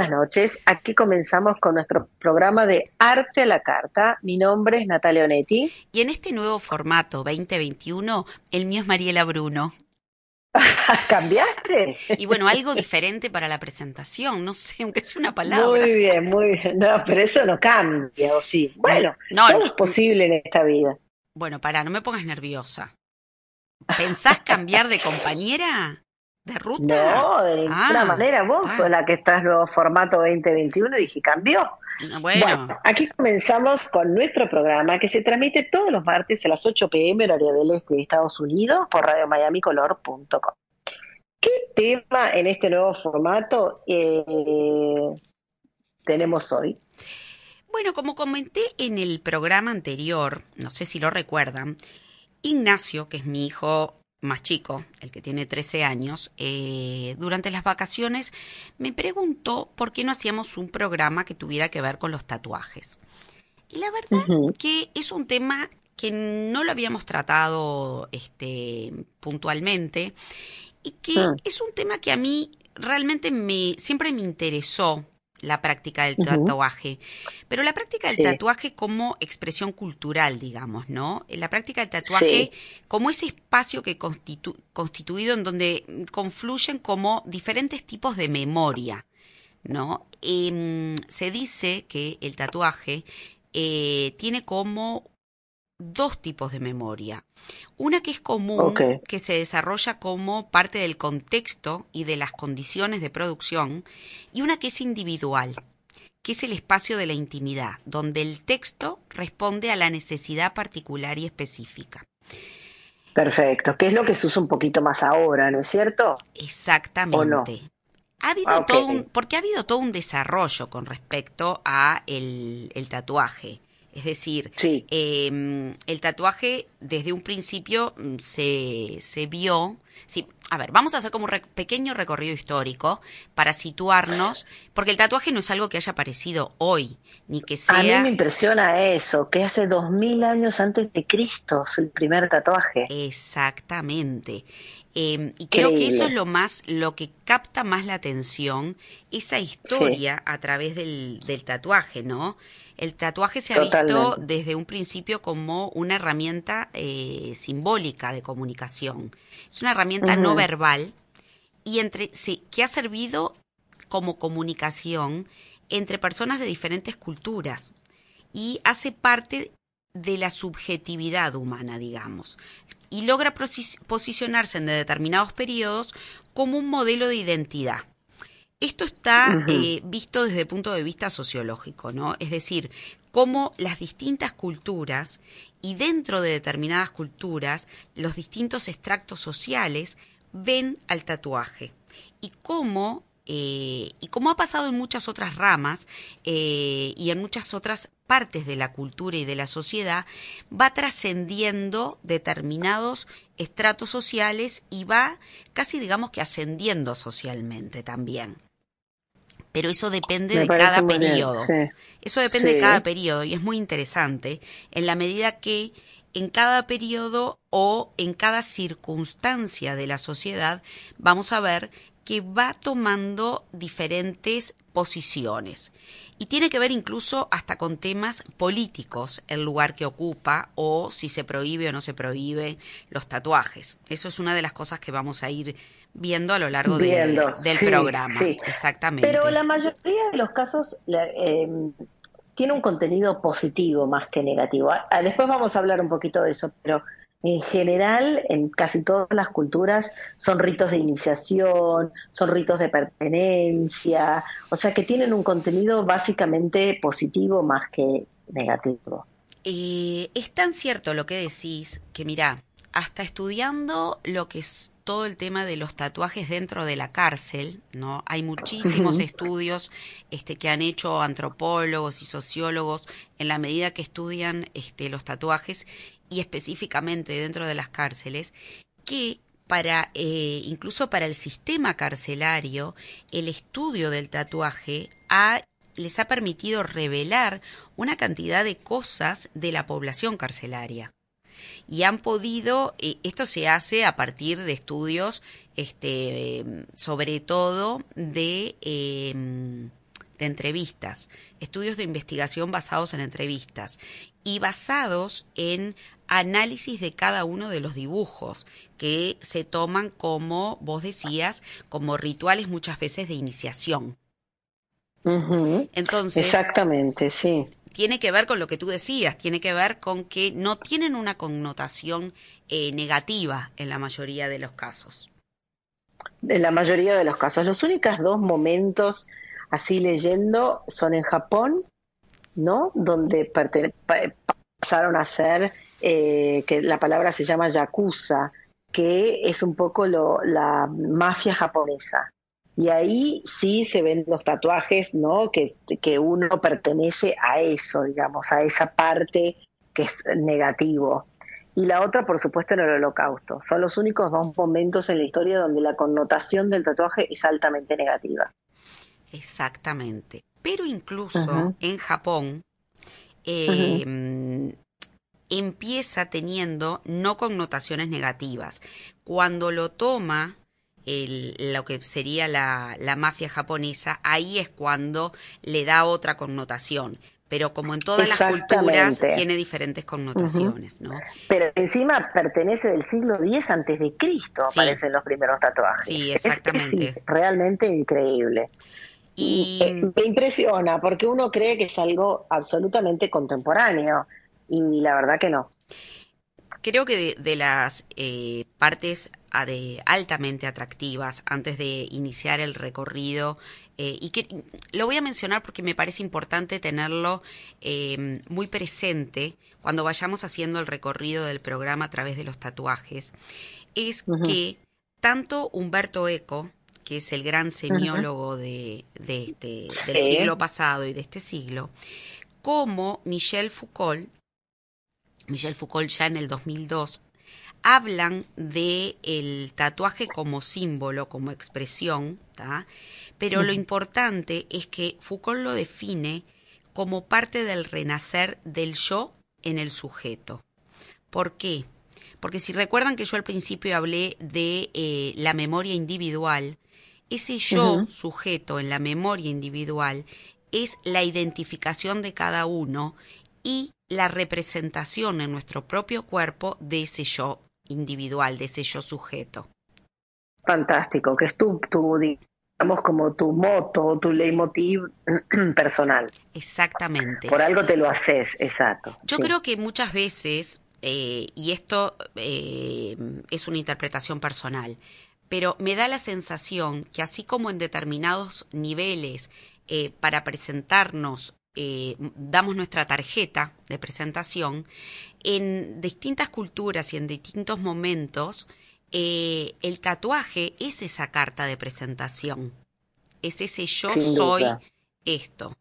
buenas noches. Aquí comenzamos con nuestro programa de Arte a la Carta. Mi nombre es Natalia Onetti. Y en este nuevo formato 2021, el mío es Mariela Bruno. ¿Cambiaste? Y bueno, algo diferente para la presentación, no sé, aunque sea una palabra. Muy bien, muy bien. No, pero eso no cambia, ¿o sí? Bueno, no, todo es posible en esta vida. Bueno, para, no me pongas nerviosa. ¿Pensás cambiar de compañera? ¿De ruta? No, de ninguna ah, manera. Vos ah. sos la que estás nuevo formato 2021 y dije, cambió. Bueno. aquí comenzamos con nuestro programa que se transmite todos los martes a las 8 pm, horario del este de Estados Unidos, por radiomiamicolor.com. ¿Qué tema en este nuevo formato eh, tenemos hoy? Bueno, como comenté en el programa anterior, no sé si lo recuerdan, Ignacio, que es mi hijo más chico, el que tiene 13 años, eh, durante las vacaciones me preguntó por qué no hacíamos un programa que tuviera que ver con los tatuajes. Y la verdad que es un tema que no lo habíamos tratado este, puntualmente y que ah. es un tema que a mí realmente me, siempre me interesó la práctica del tatuaje, pero la práctica del tatuaje como expresión cultural, digamos, ¿no? La práctica del tatuaje como ese espacio que constituido en donde confluyen como diferentes tipos de memoria, ¿no? Em, se dice que el tatuaje eh, tiene como dos tipos de memoria. Una que es común, que se desarrolla como parte del contexto y de las condiciones de producción, y una que es individual, que es el espacio de la intimidad, donde el texto responde a la necesidad particular y específica. Perfecto, que es lo que se usa un poquito más ahora, ¿no es cierto? Exactamente. Ha habido ah, todo un, porque ha habido todo un desarrollo con respecto a el tatuaje. Es decir, em, el tatuaje desde un principio mm, se, se vio. Sí, a ver, vamos a hacer como un pequeño recorrido histórico para situarnos, porque el tatuaje no es algo que haya aparecido hoy, ni que sea. A mí me impresiona eso, que hace dos mil años antes de Cristo es el primer tatuaje. Exactamente. Em, y creo que eso es lo más, lo que capta más la atención, esa historia a través del, del tatuaje, ¿no? El tatuaje se ha visto desde un principio como una herramienta eh, simbólica de comunicación. Es una herramienta no verbal y entre sí, que ha servido como comunicación entre personas de diferentes culturas y hace parte de la subjetividad humana, digamos, y logra posicionarse en determinados periodos como un modelo de identidad. Esto está eh, visto desde el punto de vista sociológico, ¿no? Es decir, cómo las distintas culturas y dentro de determinadas culturas los distintos extractos sociales ven al tatuaje. Y cómo eh, y como ha pasado en muchas otras ramas eh, y en muchas otras partes de la cultura y de la sociedad, va trascendiendo determinados estratos sociales y va casi digamos que ascendiendo socialmente también pero eso depende de cada periodo. Eso depende de cada periodo y es muy interesante en la medida que en cada periodo o en cada circunstancia de la sociedad vamos a ver que va tomando diferentes posiciones. Y tiene que ver incluso hasta con temas políticos, el lugar que ocupa o si se prohíbe o no se prohíbe los tatuajes. Eso es una de las cosas que vamos a ir viendo a lo largo del programa. Exactamente. Pero la mayoría de los casos eh, tiene un contenido positivo más que negativo. Ah, ah, después vamos a hablar un poquito de eso, pero en general, en casi todas las culturas, son ritos de iniciación, son ritos de pertenencia, o sea que tienen un contenido básicamente positivo más que negativo. Eh, es tan cierto lo que decís que, mira, hasta estudiando lo que es todo el tema de los tatuajes dentro de la cárcel, ¿no? Hay muchísimos estudios este, que han hecho antropólogos y sociólogos en la medida que estudian este, los tatuajes y específicamente dentro de las cárceles, que para eh, incluso para el sistema carcelario el estudio del tatuaje ha, les ha permitido revelar una cantidad de cosas de la población carcelaria y han podido, eh, esto se hace a partir de estudios, este, sobre todo em, de entrevistas, estudios de investigación basados en entrevistas y basados en análisis de cada uno de los dibujos que se toman como, vos decías, como rituales muchas veces de iniciación. Entonces, exactamente, sí. Tiene que ver con lo que tú decías, tiene que ver con que no tienen una connotación eh, negativa en la mayoría de los casos. En la mayoría de los casos. Los únicos dos momentos así leyendo son en Japón, ¿no? Donde pasaron a ser, eh, que la palabra se llama yakuza, que es un poco lo, la mafia japonesa. Y ahí sí se ven los tatuajes, ¿no? Que, que uno pertenece a eso, digamos, a esa parte que es negativo. Y la otra, por supuesto, en el holocausto. Son los únicos dos momentos en la historia donde la connotación del tatuaje es altamente negativa. Exactamente. Pero incluso en Japón em, empieza teniendo no connotaciones negativas. Cuando lo toma el, lo que sería la, la mafia japonesa, ahí es cuando le da otra connotación pero como en todas las culturas tiene diferentes connotaciones, ¿no? Pero encima pertenece del siglo X antes de Cristo, aparecen los primeros tatuajes. Sí, exactamente. realmente increíble. Y eh, me impresiona porque uno cree que es algo absolutamente contemporáneo y la verdad que no. Creo que de, las eh, partes de altamente atractivas antes de iniciar el recorrido eh, y que lo voy a mencionar porque me parece importante tenerlo em, muy presente cuando vayamos haciendo el recorrido del programa a través de los tatuajes, es que tanto Humberto Eco, que es el gran semiólogo de, este, del siglo pasado y de este siglo, como Michel Foucault, Michel Foucault ya en el 2002, hablan de el tatuaje como símbolo, como expresión, pero lo importante es que Foucault lo define como parte del renacer del yo en el sujeto. ¿Por qué? Porque si recuerdan que yo al principio hablé de eh, la memoria individual, ese yo sujeto en la memoria individual es la identificación de cada uno y la representación en nuestro propio cuerpo de ese yo individual, de ese yo sujeto. Fantástico, que es tu, tu digamos, como tu moto, tu leitmotiv personal. Exactamente. Por algo te lo haces, exacto. Yo creo que muchas veces, eh, y esto eh, es una interpretación personal, pero me da la sensación que así como en determinados niveles eh, para presentarnos damos nuestra tarjeta de presentación, en distintas culturas y en distintos momentos, eh, el tatuaje es esa carta de presentación. Es ese yo soy esto.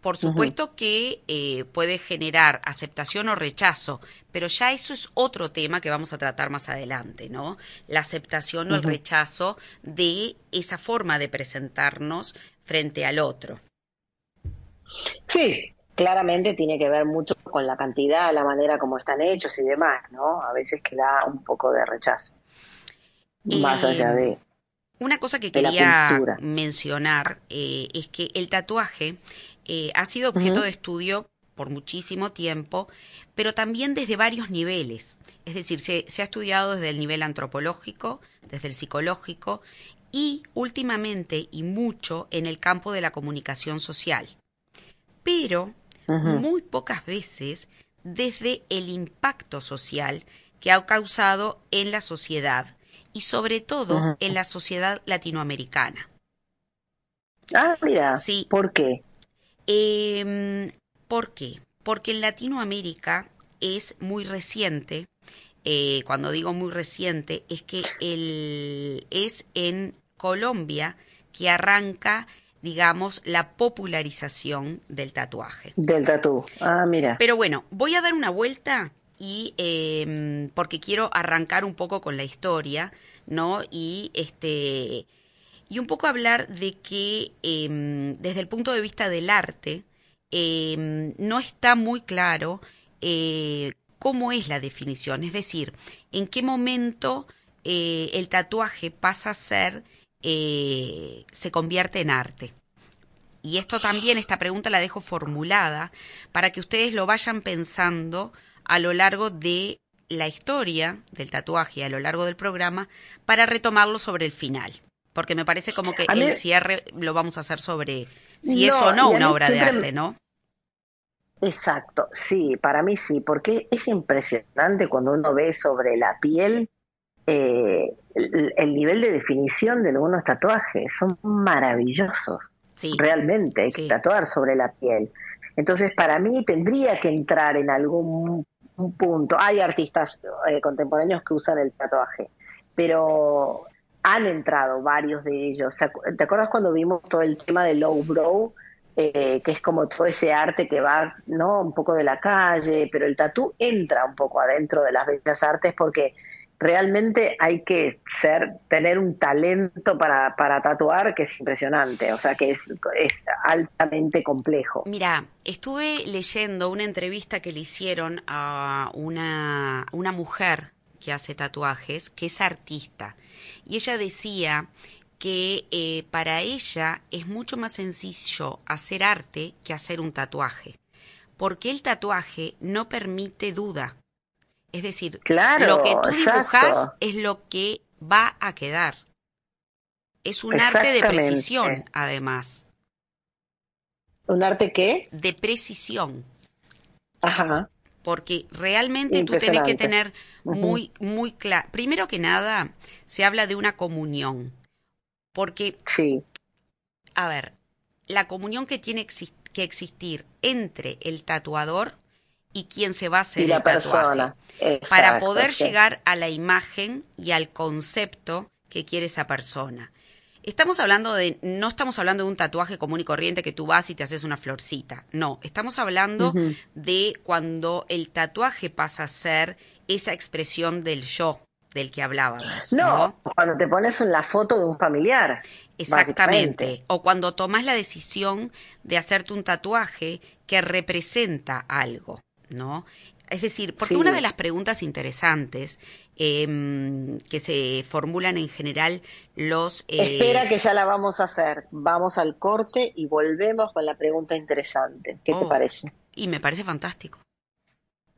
Por supuesto que eh, puede generar aceptación o rechazo, pero ya eso es otro tema que vamos a tratar más adelante, ¿no? La aceptación o el rechazo de esa forma de presentarnos frente al otro. Sí, claramente tiene que ver mucho con la cantidad, la manera como están hechos y demás, ¿no? A veces queda un poco de rechazo. más allá de. Una cosa que quería mencionar eh, es que el tatuaje eh, ha sido objeto de estudio por muchísimo tiempo, pero también desde varios niveles. Es decir, se, se ha estudiado desde el nivel antropológico, desde el psicológico y últimamente y mucho en el campo de la comunicación social. Pero muy pocas veces desde el impacto social que ha causado en la sociedad y sobre todo en la sociedad latinoamericana. Ah, mira. Sí. ¿Por qué? Em, ¿Por qué? Porque en Latinoamérica es muy reciente, eh, cuando digo muy reciente, es que el, es en Colombia que arranca digamos, la popularización del tatuaje. Del tatu. Ah, mira. Pero bueno, voy a dar una vuelta y em, porque quiero arrancar un poco con la historia, ¿no? Y este y un poco hablar de que em, desde el punto de vista del arte em, no está muy claro eh, cómo es la definición, es decir, en qué momento eh, el tatuaje pasa a ser eh, se convierte en arte. y esto también, esta pregunta la dejo formulada para que ustedes lo vayan pensando a lo largo de la historia del tatuaje, a lo largo del programa, para retomarlo sobre el final. Porque me parece como que el cierre lo vamos a hacer sobre si es o no una obra de arte, ¿no? Exacto, sí, para mí sí, porque es impresionante cuando uno ve sobre la piel eh, el, nivel de definición de algunos tatuajes, son maravillosos, realmente, hay que tatuar sobre la piel. Entonces, para mí tendría que entrar en algún punto. Hay artistas eh, contemporáneos que usan el tatuaje, pero han entrado varios de ellos. ¿Te acuerdas cuando vimos todo el tema de Low Brow? Eh, que es como todo ese arte que va, ¿no? Un poco de la calle, pero el tatú entra un poco adentro de las bellas artes porque realmente hay que ser, tener un talento para, para tatuar que es impresionante, o sea que es, es altamente complejo. Mira, estuve leyendo una entrevista que le hicieron a una, una mujer que hace tatuajes, que es artista, y ella decía que eh, para ella es mucho más sencillo hacer arte que hacer un tatuaje, porque el tatuaje no permite duda. Es decir, lo que tú dibujas es lo que va a quedar. Es un arte de precisión, además. ¿Un arte qué? De precisión. Ajá. Porque realmente tú tienes que tener muy, muy claro. Primero que nada, se habla de una comunión. Porque, sí. a ver, la comunión que tiene que existir entre el tatuador y quien se va a hacer el tatuaje. para poder llegar a la imagen y al concepto que quiere esa persona. Estamos hablando de, no estamos hablando de un tatuaje común y corriente que tú vas y te haces una florcita. No, estamos hablando de cuando el tatuaje pasa a ser esa expresión del yo, del que hablábamos. No, cuando te pones en la foto de un familiar. Exactamente. O cuando tomas la decisión de hacerte un tatuaje que representa algo, ¿no? Es decir, porque una de las preguntas interesantes em, que se formulan en general los... Eh, Espera que ya la vamos a hacer. Vamos al corte y volvemos con la pregunta interesante. ¿Qué te oh, parece? Y me parece fantástico.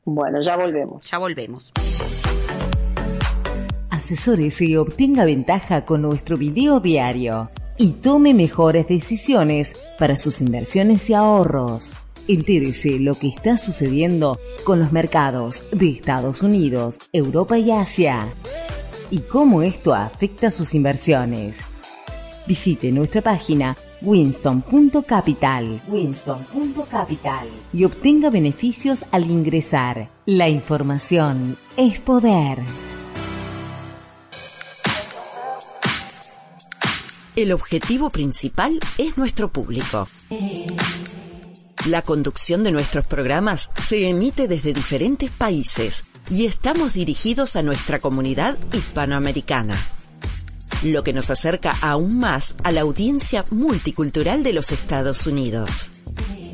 Bueno, ya volvemos. Ya volvemos asesórese y obtenga ventaja con nuestro video diario y tome mejores decisiones para sus inversiones y ahorros. Entérese lo que está sucediendo con los mercados de Estados Unidos, Europa y Asia y cómo esto afecta sus inversiones. Visite nuestra página winston.capital winston.capital y obtenga beneficios al ingresar. La información es poder. El objetivo principal es nuestro público. La conducción de nuestros programas se emite desde diferentes países y estamos dirigidos a nuestra comunidad hispanoamericana, lo que nos acerca aún más a la audiencia multicultural de los Estados Unidos.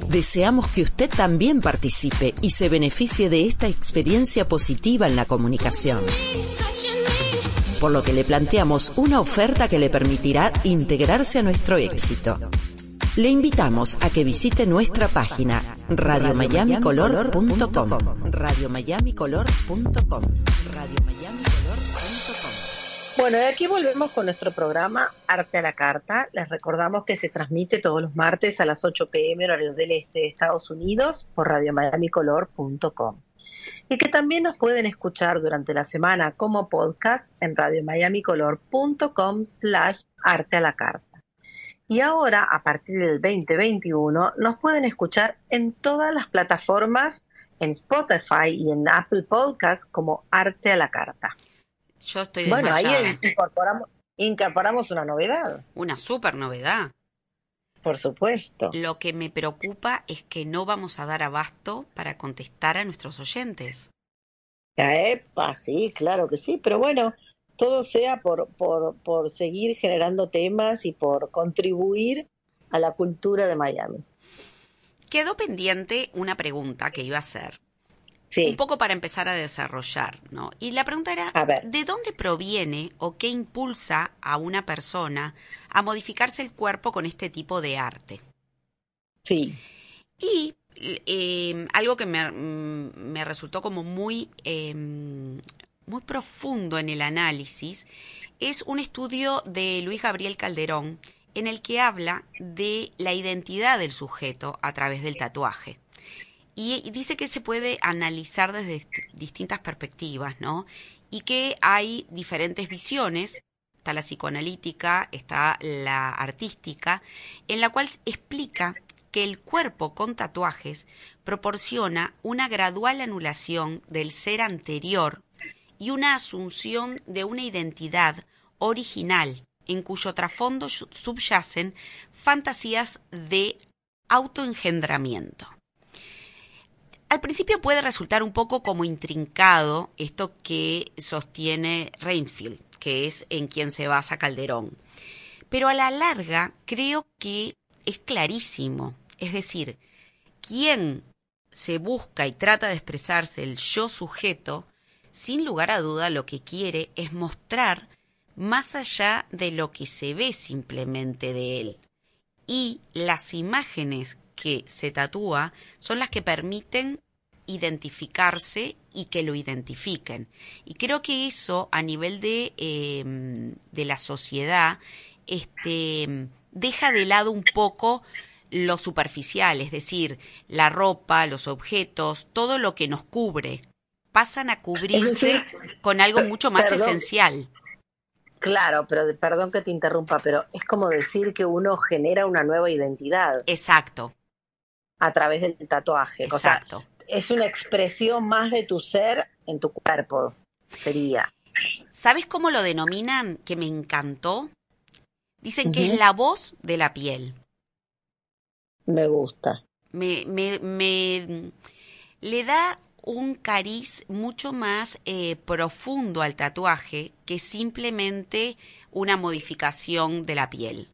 Deseamos que usted también participe y se beneficie de esta experiencia positiva en la comunicación por lo que le planteamos una oferta que le permitirá integrarse a nuestro éxito. Le invitamos a que visite nuestra página radiomiamicolor.com. Radiomiamicolor.com. Bueno, de aquí volvemos con nuestro programa Arte a la Carta. Les recordamos que se transmite todos los martes a las 8 pm horario del este de Estados Unidos por radiomiamicolor.com y que también nos pueden escuchar durante la semana como podcast en radiomiamicolor.com slash arte a la carta. Y ahora, a partir del 2021, nos pueden escuchar en todas las plataformas, en Spotify y en Apple Podcast como Arte a la Carta. Yo estoy Bueno, ahí incorporamos, incorporamos una novedad. Una súper novedad. Por supuesto. Lo que me preocupa es que no vamos a dar abasto para contestar a nuestros oyentes. Epa, sí, claro que sí, pero bueno, todo sea por, por, por seguir generando temas y por contribuir a la cultura de Miami. Quedó pendiente una pregunta que iba a hacer. Un poco para empezar a desarrollar, ¿no? Y la pregunta era, ¿de dónde proviene o qué impulsa a una persona a modificarse el cuerpo con este tipo de arte? Sí. Y eh, algo que me, mm, me, resultó como muy, eh, muy profundo en el análisis es un estudio de Luis Gabriel Calderón en el que habla de la identidad del sujeto a través del tatuaje. Y dice que se puede analizar desde distintas perspectivas, ¿no? Y que hay diferentes visiones, está la psicoanalítica, está la artística, en la cual explica que el cuerpo con tatuajes proporciona una gradual anulación del ser anterior y una asunción de una identidad original en cuyo trasfondo subyacen fantasías de autoengendramiento. Al principio puede resultar un poco como intrincado esto que sostiene Reinfield, que es en quien se basa Calderón. Pero a la larga creo que es clarísimo. Es decir, quien se busca y trata de expresarse el yo sujeto, sin lugar a duda lo que quiere es mostrar más allá de lo que se ve simplemente de él. Y las imágenes que se tatúa son las que permiten identificarse y que lo identifiquen. Y creo que eso a nivel de, em, de la sociedad este, deja de lado un poco lo superficial, es decir, la ropa, los objetos, todo lo que nos cubre, pasan a cubrirse con algo mucho más esencial. Claro, pero perdón que te interrumpa, pero es como decir que uno genera una nueva identidad. Exacto. A través del tatuaje. Exacto. es una expresión más de tu ser en tu cuerpo, sería. ¿Sabes cómo lo denominan? Que me encantó. Dicen que es la voz de la piel. Me gusta. Me, me, me le da un cariz mucho más eh, profundo al tatuaje que simplemente una modificación de la piel.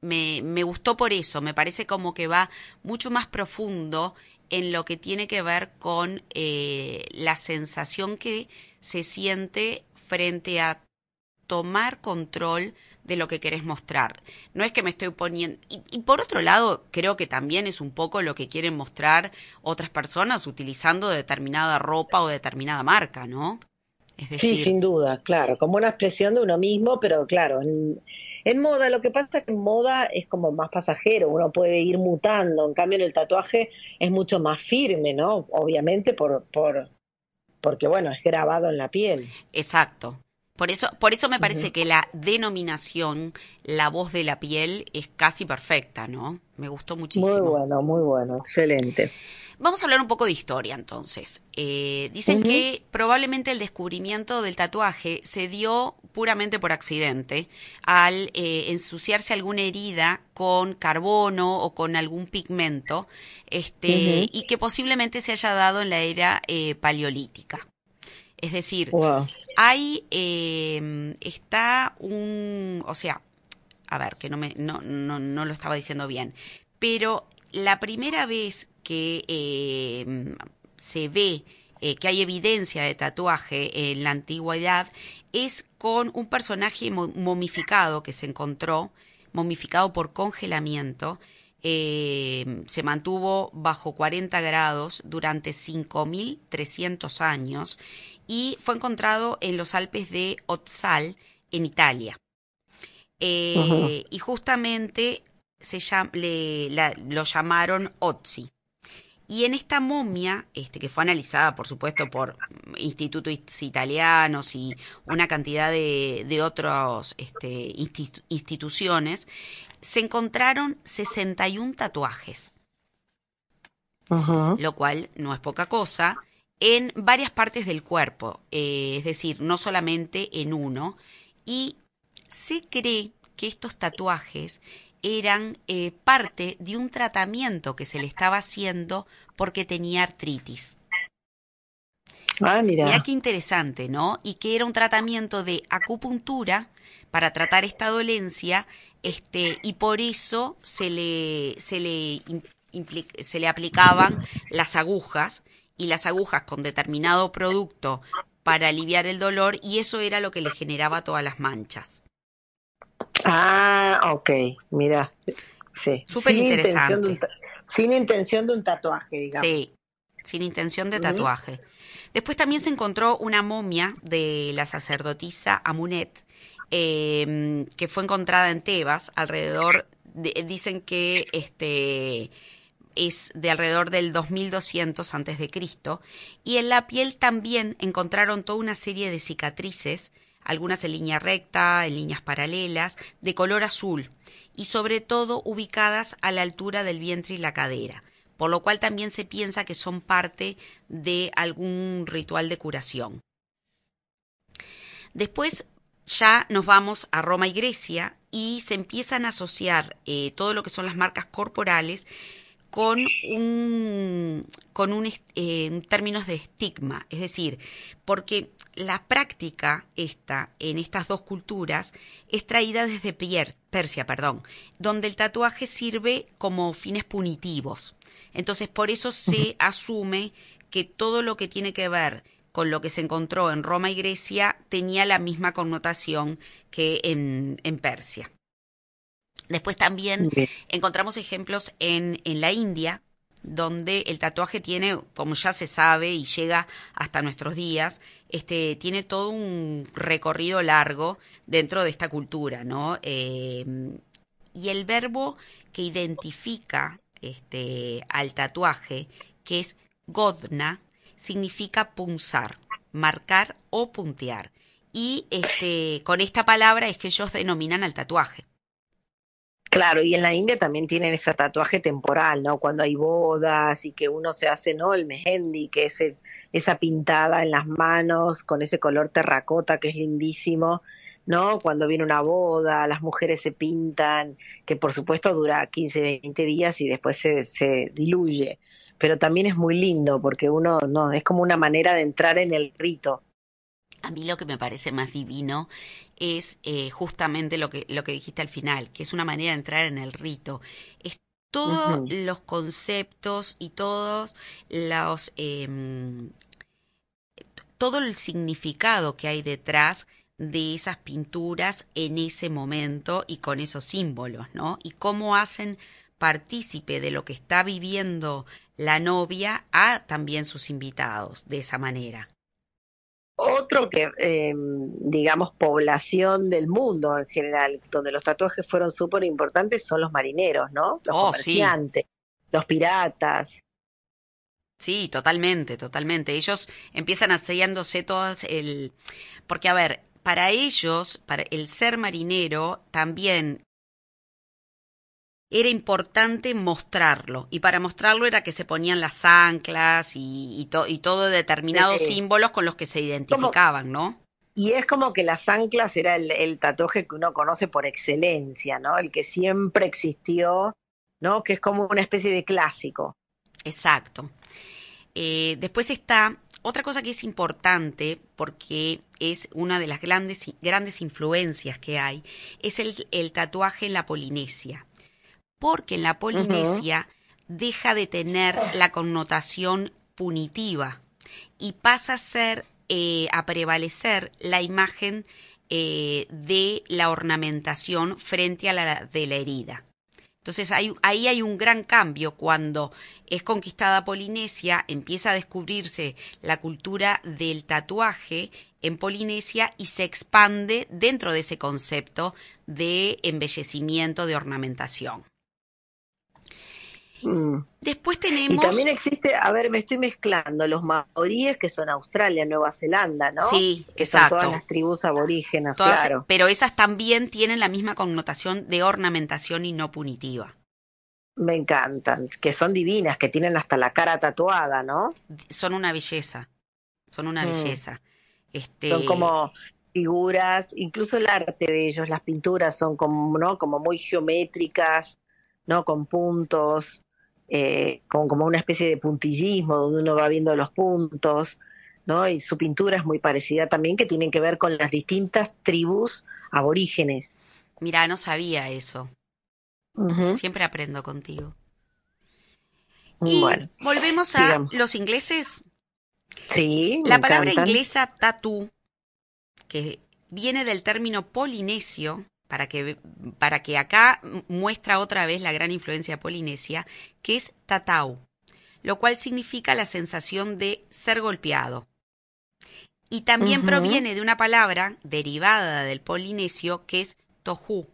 Me, me gustó por eso, me parece como que va mucho más profundo en lo que tiene que ver con eh, la sensación que se siente frente a tomar control de lo que querés mostrar. No es que me estoy poniendo... Y, por otro lado, creo que también es un poco lo que quieren mostrar otras personas utilizando determinada ropa o determinada marca, ¿no? Es decir... Sí, sin duda, claro, como una expresión de uno mismo, pero claro, en, moda, lo que pasa es que en moda es como más pasajero, uno puede ir mutando, en cambio en el tatuaje es mucho más firme, ¿no? Obviamente por, por, porque bueno, es grabado en la piel. Exacto. Por eso, por eso me parece que la denominación, la voz de la piel, es casi perfecta, ¿no? Me gustó muchísimo. Muy bueno, muy bueno, excelente. Vamos a hablar un poco de historia entonces. Eh, dicen que probablemente el descubrimiento del tatuaje se dio puramente por accidente al eh, ensuciarse alguna herida con carbono o con algún pigmento, este, y que posiblemente se haya dado en la era eh, paleolítica. Es decir, hay, eh, está un, o sea, a ver, que no, me, no, no, no lo estaba diciendo bien, pero la primera vez que eh, se ve eh, que hay evidencia de tatuaje en la antigüedad es con un personaje momificado que se encontró, momificado por congelamiento, eh, se mantuvo bajo 40 grados durante 5.300 años y fue encontrado en los Alpes de Otzal, en Italia. Eh, y justamente se lo llamaron Otzi. Y en esta momia, este, que fue analizada, por supuesto, por institutos italianos y una cantidad de, de otras este, instituciones, se encontraron 61 tatuajes. Lo cual no es poca cosa en varias partes del cuerpo, eh, es decir, no solamente en uno, y se cree que estos tatuajes eran eh, parte de un tratamiento que se le estaba haciendo porque tenía artritis. Ah, mira. Mira qué interesante, ¿no? Y que era un tratamiento de acupuntura para tratar esta dolencia, este, y por eso se le, se le, se le aplicaban las agujas y las agujas con determinado producto para aliviar el dolor y eso era lo que le generaba todas las manchas. Ah, ok, mira, sí. Súper interesante. Sin intención de un tatuaje, digamos. Sí, sin intención de tatuaje. Después también se encontró una momia de la sacerdotisa Amunet, em, que fue encontrada en Tebas, alrededor, dicen que este es de alrededor del 2200 antes de Cristo, y en la piel también encontraron toda una serie de cicatrices, algunas en línea recta, en líneas paralelas, de color azul, y sobre todo ubicadas a la altura del vientre y la cadera por lo cual también se piensa que son parte de algún ritual de curación. Después ya nos vamos a Roma y Grecia y se empiezan a asociar eh, todo lo que son las marcas corporales con un, con un eh, en términos de estigma, es decir, porque la práctica esta en estas dos culturas es traída desde Persia, perdón, donde el tatuaje sirve como fines punitivos. Entonces, por eso se asume que todo lo que tiene que ver con lo que se encontró en Roma y Grecia tenía la misma connotación que en, en Persia. Después también encontramos ejemplos en, en la India, donde el tatuaje tiene, como ya se sabe y llega hasta nuestros días, este, tiene todo un recorrido largo dentro de esta cultura, ¿no? Eh, y el verbo que identifica este, al tatuaje, que es godna, significa punzar, marcar o puntear. Y este, con esta palabra es que ellos denominan al tatuaje. Claro, y en la India también tienen ese tatuaje temporal, ¿no? Cuando hay bodas y que uno se hace, ¿no? El mehendi, que es esa pintada en las manos con ese color terracota que es lindísimo, ¿no? Cuando viene una boda, las mujeres se pintan, que por supuesto dura 15, 20 días y después se, se diluye. Pero también es muy lindo porque uno, no, es como una manera de entrar en el rito. A mí lo que me parece más divino es eh, justamente lo que, lo que dijiste al final, que es una manera de entrar en el rito. Es todos los conceptos y todos los... Em, todo el significado que hay detrás de esas pinturas en ese momento y con esos símbolos, ¿no? Y cómo hacen partícipe de lo que está viviendo la novia a también sus invitados de esa manera. Otro que, eh, digamos, población del mundo en general, donde los tatuajes fueron súper importantes, son los marineros, ¿no? Los oh, comerciantes, los piratas. Sí, totalmente, totalmente. Ellos empiezan haciéndose todos el... Porque, a ver, para ellos, para el ser marinero, también era importante mostrarlo. Y para mostrarlo era que se ponían las anclas y, y, y todo determinados símbolos con los que se identificaban, ¿no? Y es como que las anclas era el, tatuaje que uno conoce por excelencia, ¿no? El que siempre existió, ¿no? Que es como una especie de clásico. Exacto. Eh, después está otra cosa que es importante, porque es una de las grandes, grandes influencias que hay, es el, el tatuaje en la Polinesia porque en la Polinesia deja de tener la connotación punitiva y pasa a ser, eh, a prevalecer la imagen eh, de la ornamentación frente a la de la herida. Entonces ahí, ahí hay un gran cambio cuando es conquistada Polinesia, empieza a descubrirse la cultura del tatuaje en Polinesia y se expande dentro de ese concepto de embellecimiento, de ornamentación. Mm. Después tenemos. Y también existe, a ver, me estoy mezclando, los maoríes que son Australia, Nueva Zelanda, ¿no? Sí, que exacto. Son todas las tribus aborígenas, claro. Pero esas también tienen la misma connotación de ornamentación y no punitiva. Me encantan, que son divinas, que tienen hasta la cara tatuada, ¿no? Son una belleza, son una mm. belleza. Este... Son como figuras, incluso el arte de ellos, las pinturas son como, ¿no? Como muy geométricas, ¿no? Con puntos, eh, con como una especie de puntillismo donde uno va viendo los puntos, ¿no? Y su pintura es muy parecida también, que tienen que ver con las distintas tribus aborígenes. Mira, no sabía eso. Siempre aprendo contigo. Y bueno, volvemos a los ingleses. Sí. La palabra inglesa tatú, que viene del término polinesio, para que, para que acá muestra otra vez la gran influencia polinesia, que es tatau, lo cual significa la sensación de ser golpeado. Y también proviene de una palabra derivada del polinesio que es tohu,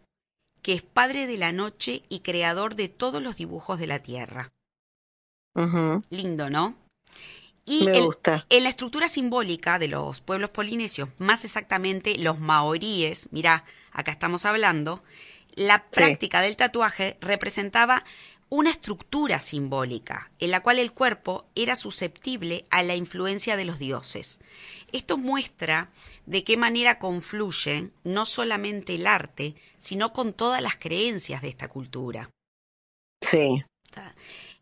que es padre de la noche y creador de todos los dibujos de la tierra. Lindo, ¿no? Y en la estructura simbólica de los pueblos polinesios, más exactamente los maoríes, mira, acá estamos hablando, la práctica del tatuaje representaba una estructura simbólica en la cual el cuerpo era susceptible a la influencia de los dioses. Esto muestra de qué manera confluyen no solamente el arte, sino con todas las creencias de esta cultura. Sí.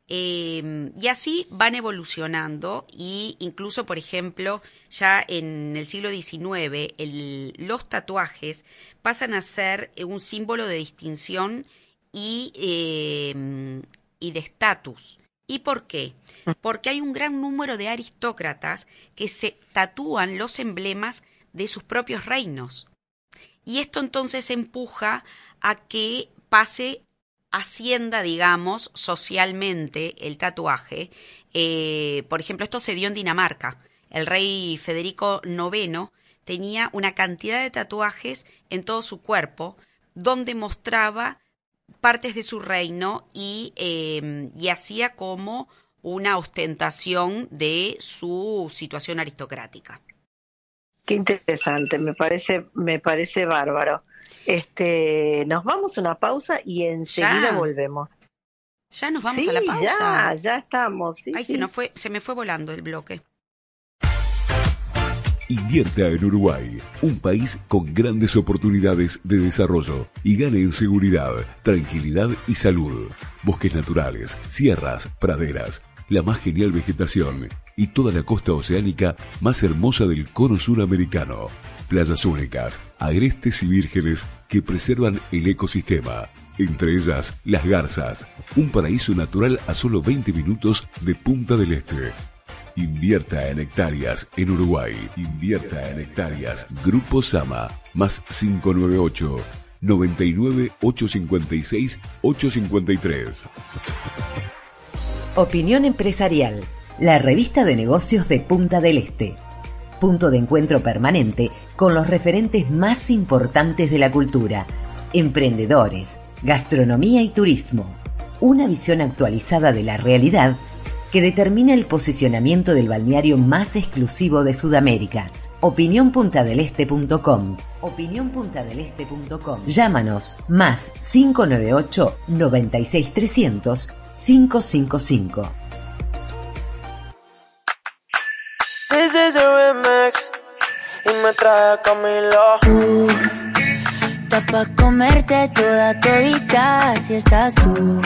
Em, y así van evolucionando y incluso, por ejemplo, ya en el siglo XIX los tatuajes pasan a ser un símbolo de distinción y, em, y de estatus. ¿Y por qué? Porque hay un gran número de aristócratas que se tatúan los emblemas de sus propios reinos. Y esto entonces empuja a que pase hacienda, digamos, socialmente el tatuaje. Eh, por ejemplo, esto se dio en Dinamarca. El rey Federico IX tenía una cantidad de tatuajes en todo su cuerpo donde mostraba partes de su reino y, eh, y hacía como una ostentación de su situación aristocrática. Qué interesante, me parece, me parece bárbaro. Este, nos vamos a una pausa y enseguida volvemos. Ya nos vamos a la pausa. Ya, ya estamos. Ay, Se, nos fue, se me fue volando el bloque. Invierta en Uruguay, un país con grandes oportunidades de desarrollo y gane en seguridad, tranquilidad y salud. Bosques naturales, sierras, praderas, la más genial vegetación y toda la costa oceánica más hermosa del cono suramericano. Playas únicas, agrestes y vírgenes que preservan el ecosistema. Entre ellas, Las Garzas, un paraíso natural a solo 20 minutos de Punta del Este. Invierta en hectáreas en Uruguay. Invierta en hectáreas. Grupo Sama, más 598 99 856 853. Opinión Empresarial, la revista de negocios de Punta del Este. Punto de encuentro permanente con los referentes más importantes de la cultura, emprendedores, gastronomía y turismo. Una visión actualizada de la realidad que determina el posicionamiento del balneario más exclusivo de Sudamérica. Opiniónpuntadeleste.com Opiniónpuntadeleste.com Llámanos más 598 96300 555. This is a remix y me trae Camilo. Tú, está pa' comerte toda todita si estás tú.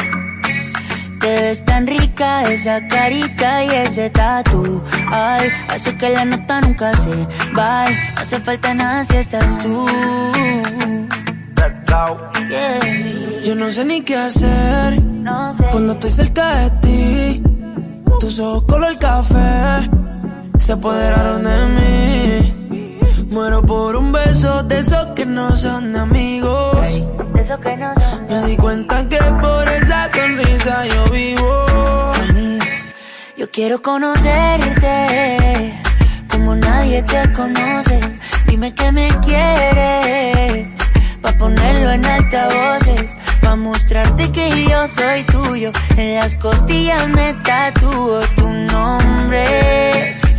Te ves tan rica esa carita y ese tatu. Ay, hace que la nota nunca se bye. No hace falta nada si estás tú. Yo no sé ni qué hacer cuando estoy cerca de ti. Tus ojos color café se apoderaron de mí. Muero por un beso de esos que no son amigos. que no son Me di cuenta que por esa sonrisa yo vivo. Yo quiero conocerte como nadie te conoce. Dime que me quieres pa ponerlo en altavoces, pa mostrarte que yo soy tuyo. En las costillas me tatúo tu nombre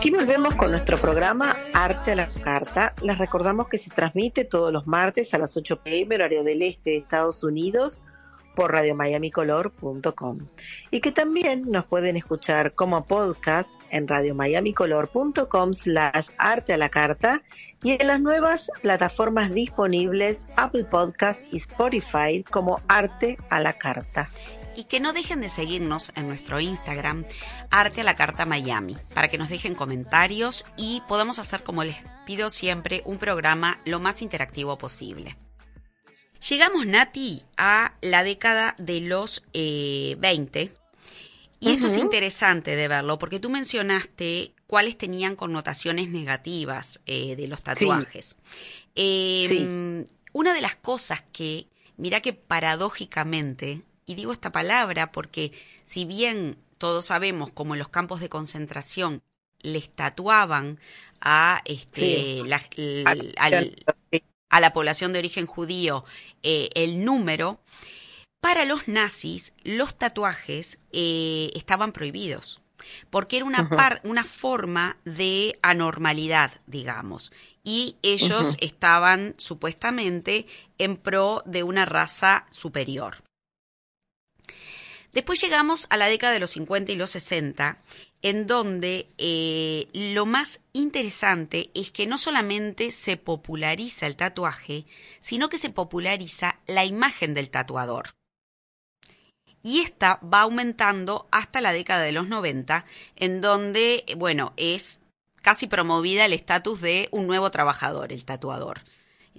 Aquí volvemos con nuestro programa Arte a la Carta. Les recordamos que se transmite todos los martes a las 8 pm, horario del este de Estados Unidos, por radiomiamicolor.com. Y que también nos pueden escuchar como podcast en radiomiamicolor.com slash arte a la carta y en las nuevas plataformas disponibles Apple Podcast y Spotify como Arte a la Carta. Y que no dejen de seguirnos en nuestro Instagram, Arte a la Carta Miami, para que nos dejen comentarios y podamos hacer, como les pido siempre, un programa lo más interactivo posible. Llegamos, Nati, a la década de los 20. Eh, y esto es interesante de verlo, porque tú mencionaste cuáles tenían connotaciones negativas eh, de los tatuajes. Em, una de las cosas que, mira que paradójicamente, y digo esta palabra porque si bien todos sabemos como en los campos de concentración les tatuaban a este la, a la población de origen. judío eh, el número, para los nazis los tatuajes eh, estaban prohibidos, porque era una, una forma de anormalidad, digamos, y ellos estaban supuestamente en pro de una raza superior. Después llegamos a la década de los 50 y los 60, en donde eh, lo más interesante es que no solamente se populariza el tatuaje, sino que se populariza la imagen del tatuador. Y esta va aumentando hasta la década de los 90, en donde, bueno, es casi promovida el estatus de un nuevo trabajador, el tatuador.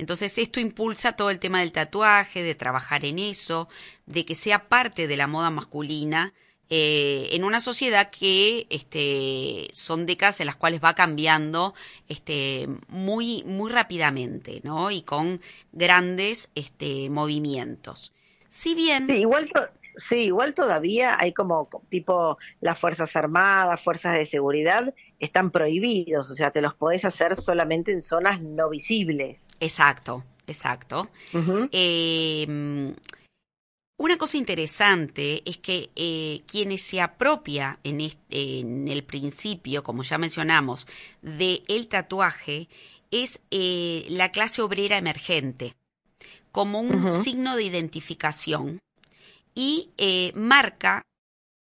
Entonces esto impulsa todo el tema del tatuaje, de trabajar en eso, de que sea parte de la moda masculina eh, en una sociedad que este, son décadas en las cuales va cambiando este, muy, muy rápidamente, ¿no? Y con grandes este, movimientos. Si bien... Igual, sí, igual todavía hay como tipo las Fuerzas Armadas, Fuerzas de Seguridad, están prohibidos, o sea, te los podés hacer solamente en zonas no visibles. Exacto, exacto. Una cosa interesante es que eh, quienes se apropia en, en, el principio, como ya mencionamos, del el tatuaje es eh, la clase obrera emergente, como un signo de identificación y eh, marca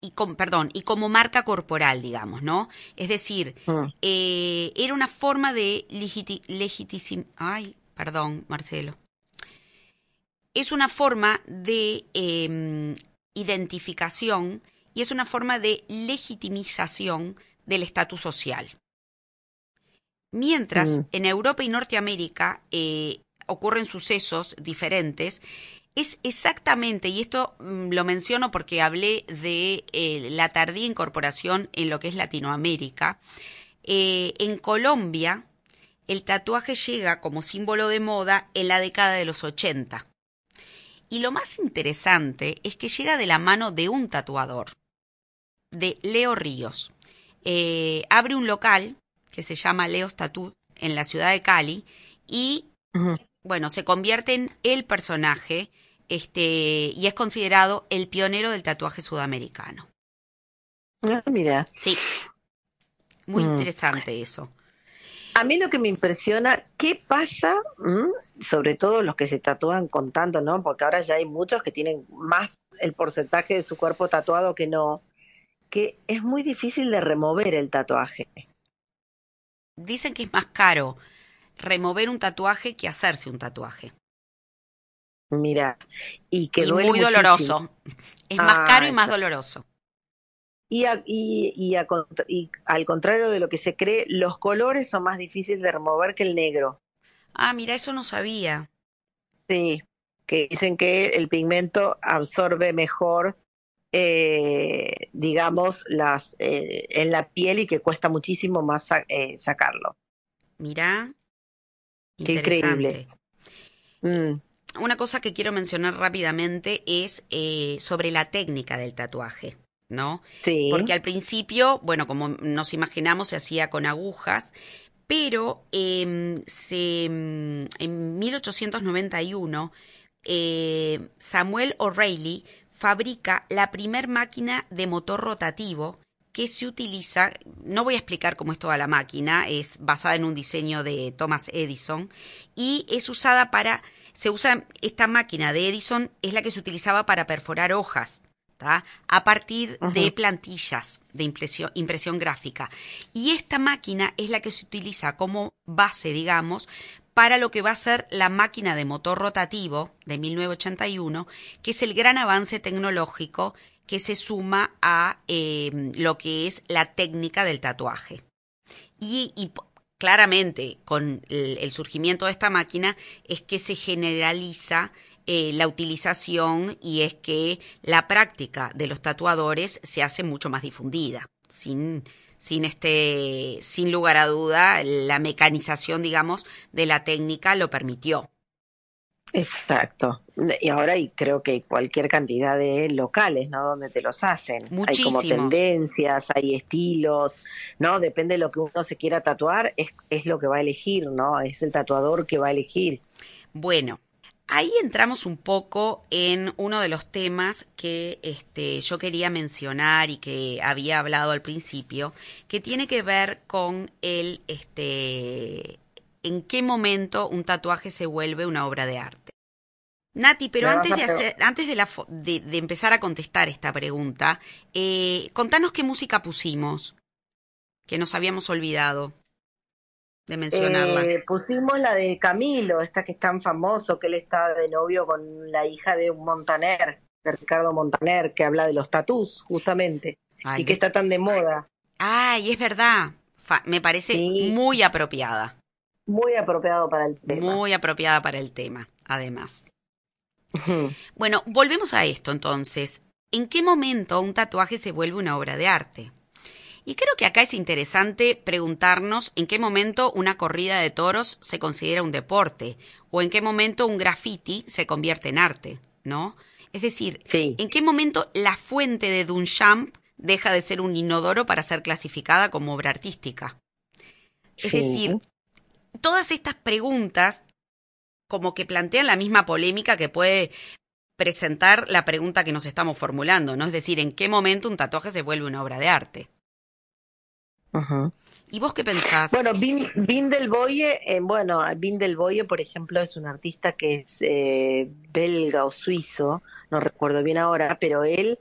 y perdón, y como marca corporal, digamos, ¿no? Es decir, mm. era una forma de legitimar, ay, perdón, Marcelo es una forma de em, identificación y es una forma de legitimización del estatus social. Mientras mm. en Europa y Norteamérica eh, ocurren sucesos diferentes, es exactamente, y esto mm, lo menciono porque hablé de eh, la tardía incorporación en lo que es Latinoamérica, eh, en Colombia el tatuaje llega como símbolo de moda en la década de los 80. Y lo más interesante es que llega de la mano de un tatuador, de Leo Ríos. Eh, abre un local que se llama Leo's Tattoo en la ciudad de Cali y, bueno, se convierte en el personaje este, y es considerado el pionero del tatuaje sudamericano. Ah, mira. Sí. Muy mm. interesante eso. A mí lo que me impresiona, ¿qué pasa? Sobre todo los que se tatúan contando, ¿no? Porque ahora ya hay muchos que tienen más el porcentaje de su cuerpo tatuado que no, que es muy difícil de remover el tatuaje. Dicen que es más caro remover un tatuaje que hacerse un tatuaje. Mira, y que y muy doloroso. Es más caro y más doloroso. Y, y, al contrario de lo que se cree, los colores son más difíciles de remover que el negro. Ah, mira, eso no sabía. Sí, que dicen que el pigmento absorbe mejor, eh, digamos, las eh, en la piel y que cuesta muchísimo más eh, sacarlo. Mira, qué increíble. Mm. Una cosa que quiero mencionar rápidamente es sobre la técnica del tatuaje. ¿no? Sí. Porque al principio, bueno, como nos imaginamos, se hacía con agujas, pero em, se, em, en 1891 eh, Samuel O'Reilly fabrica la primer máquina de motor rotativo que se utiliza, no voy a explicar cómo es toda la máquina, es basada en un diseño de Thomas Edison y es usada para, se usa, esta máquina de Edison es la que se utilizaba para perforar hojas, a partir de plantillas de impresión, impresión gráfica. Y esta máquina es la que se utiliza como base, digamos, para lo que va a ser la máquina de motor rotativo de 1981, que es el gran avance tecnológico que se suma a em, lo que es la técnica del tatuaje. Y, claramente con el, surgimiento de esta máquina es que se generaliza eh, la utilización y es que la práctica de los tatuadores se hace mucho más difundida, sin, sin, este, sin lugar a duda, la mecanización, digamos, de la técnica lo permitió. Exacto. Y ahora y creo que hay cualquier cantidad de locales, ¿no? Donde te los hacen. Hay como tendencias, hay estilos, ¿no? Depende de lo que uno se quiera tatuar, es, es lo que va a elegir, ¿no? Es el tatuador que va a elegir. Bueno, Ahí entramos un poco en uno de los temas que este, yo quería mencionar y que había hablado al principio, que tiene que ver con el, este, en qué momento un tatuaje se vuelve una obra de arte. Nati, pero antes de, hacer, antes de, la, de, empezar a contestar esta pregunta, eh, contanos qué música pusimos, que nos habíamos olvidado de mencionarla. Eh, pusimos la de Camilo, esta que es tan famoso, que él está de novio con la hija de un Montaner, de Ricardo Montaner, que habla de los tatús, justamente, y que está tan de moda. Ay, es verdad, me parece muy apropiada. Muy apropiado para el tema. Muy apropiada para el tema, además. bueno, volvemos a esto entonces. ¿En qué momento un tatuaje se vuelve una obra de arte? Y creo que acá es interesante preguntarnos en qué momento una corrida de toros se considera un deporte o en qué momento un graffiti se convierte en arte, ¿no? Es decir, en qué momento la fuente de Dunchamp deja de ser un inodoro para ser clasificada como obra artística. Es decir, todas estas preguntas como que plantean la misma polémica que puede presentar la pregunta que nos estamos formulando, ¿no? Es decir, ¿en qué momento un tatuaje se vuelve una obra de arte? ¿Y vos qué pensás? Bueno, Vin, del Boye, eh, bueno, Vin del Boye, por ejemplo, es un artista que es eh, belga o suizo, no recuerdo bien ahora, pero él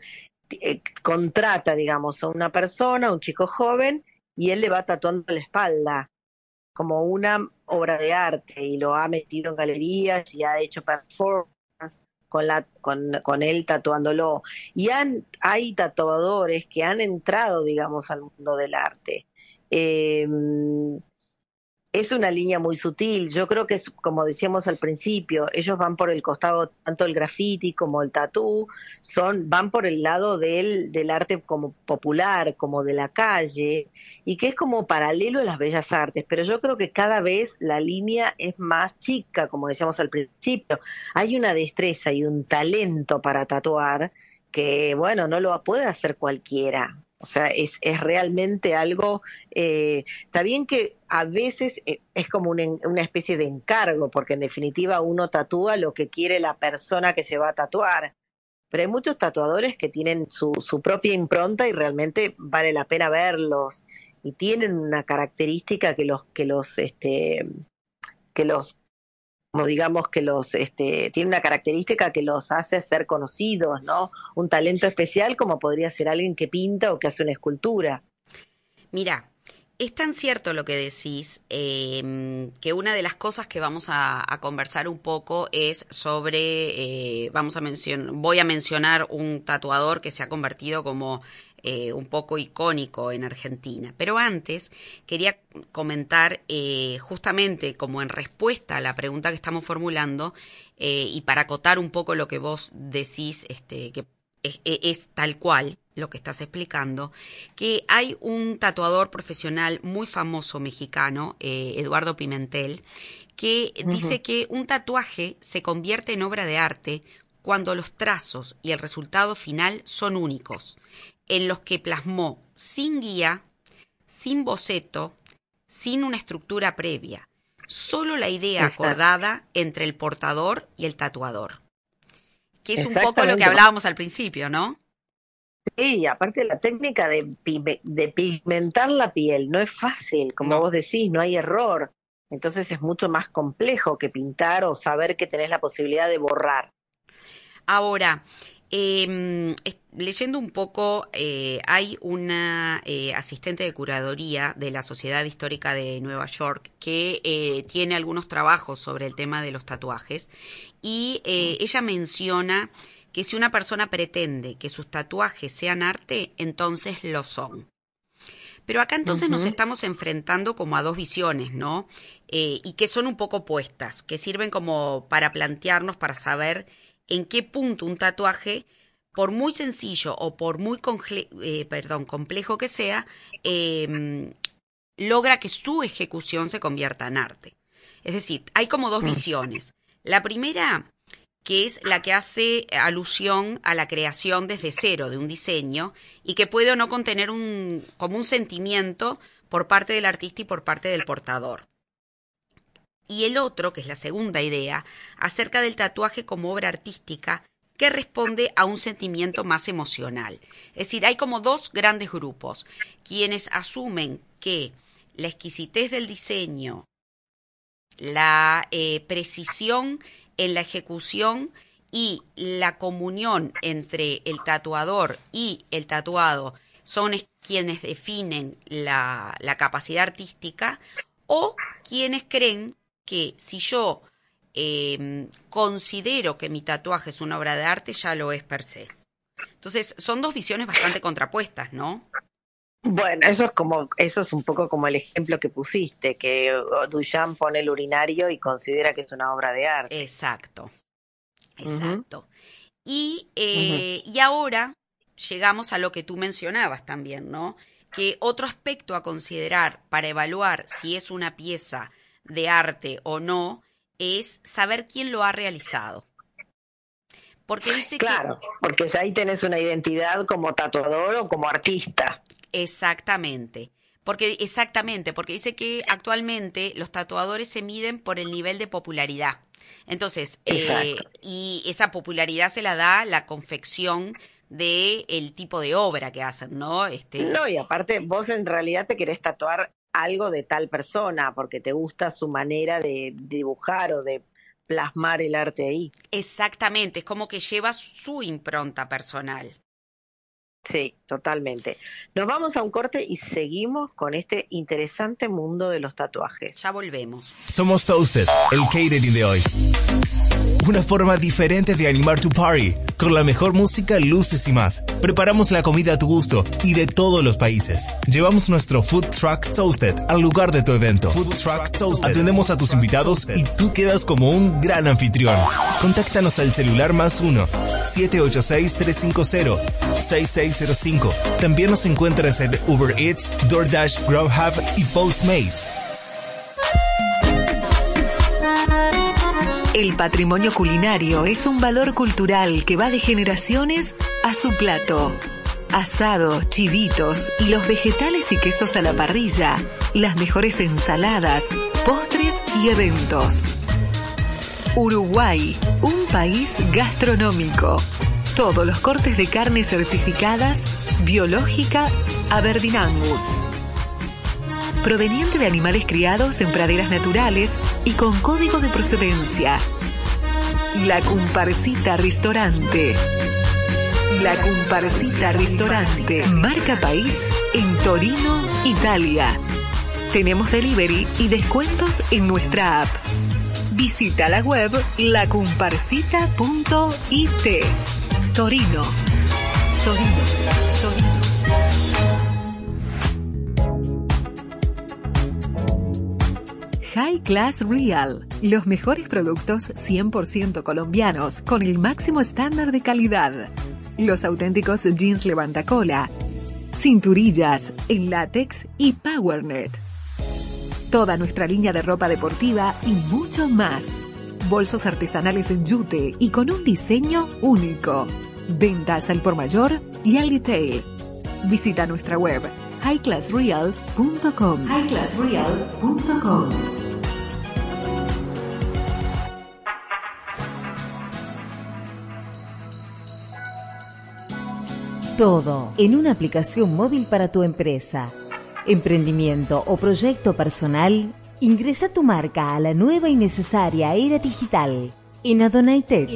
eh, contrata, digamos, a una persona, un chico joven, y él le va tatuando la espalda como una obra de arte y lo ha metido en galerías y ha hecho performance con, la, con, él tatuándolo. Y han, hay tatuadores que han entrado, digamos, al mundo del arte. Eh, es una línea muy sutil. Yo creo que es, como decíamos al principio, ellos van por el costado, tanto el graffiti como el tatú, son, van por el lado del, del arte como popular, como de la calle, y que es como paralelo a las bellas artes. Pero yo creo que cada vez la línea es más chica, como decíamos al principio. Hay una destreza y un talento para tatuar que, bueno, no lo puede hacer cualquiera. O sea, es, es realmente algo, eh, está bien que a veces eh, es como una, una, especie de encargo, porque en definitiva uno tatúa lo que quiere la persona que se va a tatuar. Pero hay muchos tatuadores que tienen su, su propia impronta y realmente vale la pena verlos. Y tienen una característica que los, que los, este, que los digamos que los este, tiene una característica que los hace ser conocidos, ¿no? Un talento especial como podría ser alguien que pinta o que hace una escultura. Mira, es tan cierto lo que decís em, que una de las cosas que vamos a, conversar un poco es sobre, eh, vamos a mencionar, voy a mencionar un tatuador que se ha convertido como eh, un poco icónico en Argentina. Pero antes quería comentar, eh, justamente como en respuesta a la pregunta que estamos formulando, eh, y para acotar un poco lo que vos decís, este, que es, es, tal cual lo que estás explicando, que hay un tatuador profesional muy famoso mexicano, Eduardo Pimentel, que dice que un tatuaje se convierte en obra de arte cuando los trazos y el resultado final son únicos en los que plasmó sin guía, sin boceto, sin una estructura previa, solo la idea acordada entre el portador y el tatuador. Que es un poco lo que hablábamos al principio, ¿no? Sí, aparte la técnica de, de pigmentar la piel no es fácil, como vos decís, no hay error. Entonces es mucho más complejo que pintar o saber que tenés la posibilidad de borrar. Ahora, eh, leyendo un poco, eh, hay una eh, asistente de curaduría de la Sociedad Histórica de Nueva York que eh, tiene algunos trabajos sobre el tema de los tatuajes y ella menciona que si una persona pretende que sus tatuajes sean arte, entonces lo son. Pero acá entonces nos estamos enfrentando como a dos visiones, ¿no? Y que son un poco opuestas, que sirven como para plantearnos, para saber en qué punto un tatuaje, por muy sencillo o por muy eh, perdón, complejo que sea, em, logra que su ejecución se convierta en arte. Es decir, hay como dos mm. visiones. La primera que es la que hace alusión a la creación desde cero de un diseño y que puede o no contener un, como un sentimiento por parte del artista y por parte del portador. Y el otro, que es la segunda idea, acerca del tatuaje como obra artística que responde a un sentimiento más emocional. Es decir, hay como dos grandes grupos, quienes asumen que la exquisitez del diseño, la eh, precisión en la ejecución y la comunión entre el tatuador y el tatuado son quienes definen la, capacidad artística o quienes creen que si yo em, considero que mi tatuaje es una obra de arte, ya lo es per se. Entonces, son dos visiones bastante contrapuestas, ¿no? Bueno, eso es como, eso es un poco como el ejemplo que pusiste, que Duchamp pone el urinario y considera que es una obra de arte. Exacto, exacto. y, eh, y ahora llegamos a lo que tú mencionabas también, ¿no? Que otro aspecto a considerar para evaluar si es una pieza de arte o no es saber quién lo ha realizado. Porque dice claro, porque ahí tenés una identidad como tatuador o como artista. Exactamente. Porque, exactamente, porque dice que actualmente los tatuadores se miden por el nivel de popularidad. Entonces, eh, y esa popularidad se la da la confección de el tipo de obra que hacen, ¿no? Este... No, y aparte vos en realidad te querés tatuar algo de tal persona porque te gusta su manera de dibujar o de plasmar el arte ahí. Exactamente, es como que lleva su impronta personal. Sí, totalmente. Nos vamos a un corte y seguimos con este interesante mundo de los tatuajes. Ya volvemos. Somos Toasted, el catering de hoy. Una forma diferente de animar tu party, con la mejor música, luces y más. Preparamos la comida a tu gusto y de todos los países. Llevamos nuestro Food Truck Toasted al lugar de tu evento. Food Truck Toasted. Atendemos a tus invitados y tú quedas como un gran anfitrión. Contáctanos al celular más 1 786 350 6605. También nos encuentras en Uber Eats, DoorDash, Grubhub y Postmates. El patrimonio culinario es un valor cultural que va de generaciones a su plato. Asados, chivitos y los vegetales y quesos a la parrilla, las mejores ensaladas, postres y eventos. Uruguay, un país gastronómico. Todos los cortes de carne certificadas, biológica, Aberdeen Angus. Proveniente de animales criados en praderas naturales y con código de procedencia. La Comparsita Restaurante. La Comparsita Restaurante, marca país en Torino, Italia. Tenemos delivery y descuentos en nuestra app. Visita la web lacumparsita.it. Torino. Torino. Torino. High Class Real. Los mejores productos 100% colombianos con el máximo estándar de calidad. Los auténticos jeans levantacola, cinturillas en látex y PowerNet toda nuestra línea de ropa deportiva y mucho más. Bolsos artesanales en yute y con un diseño único. Ventas al por mayor y al retail. Visita nuestra web highclassreal.com. highclassreal.com. Todo en una aplicación móvil para tu empresa emprendimiento o proyecto personal, ingresa tu marca a la nueva y necesaria era digital. En Adonaitet,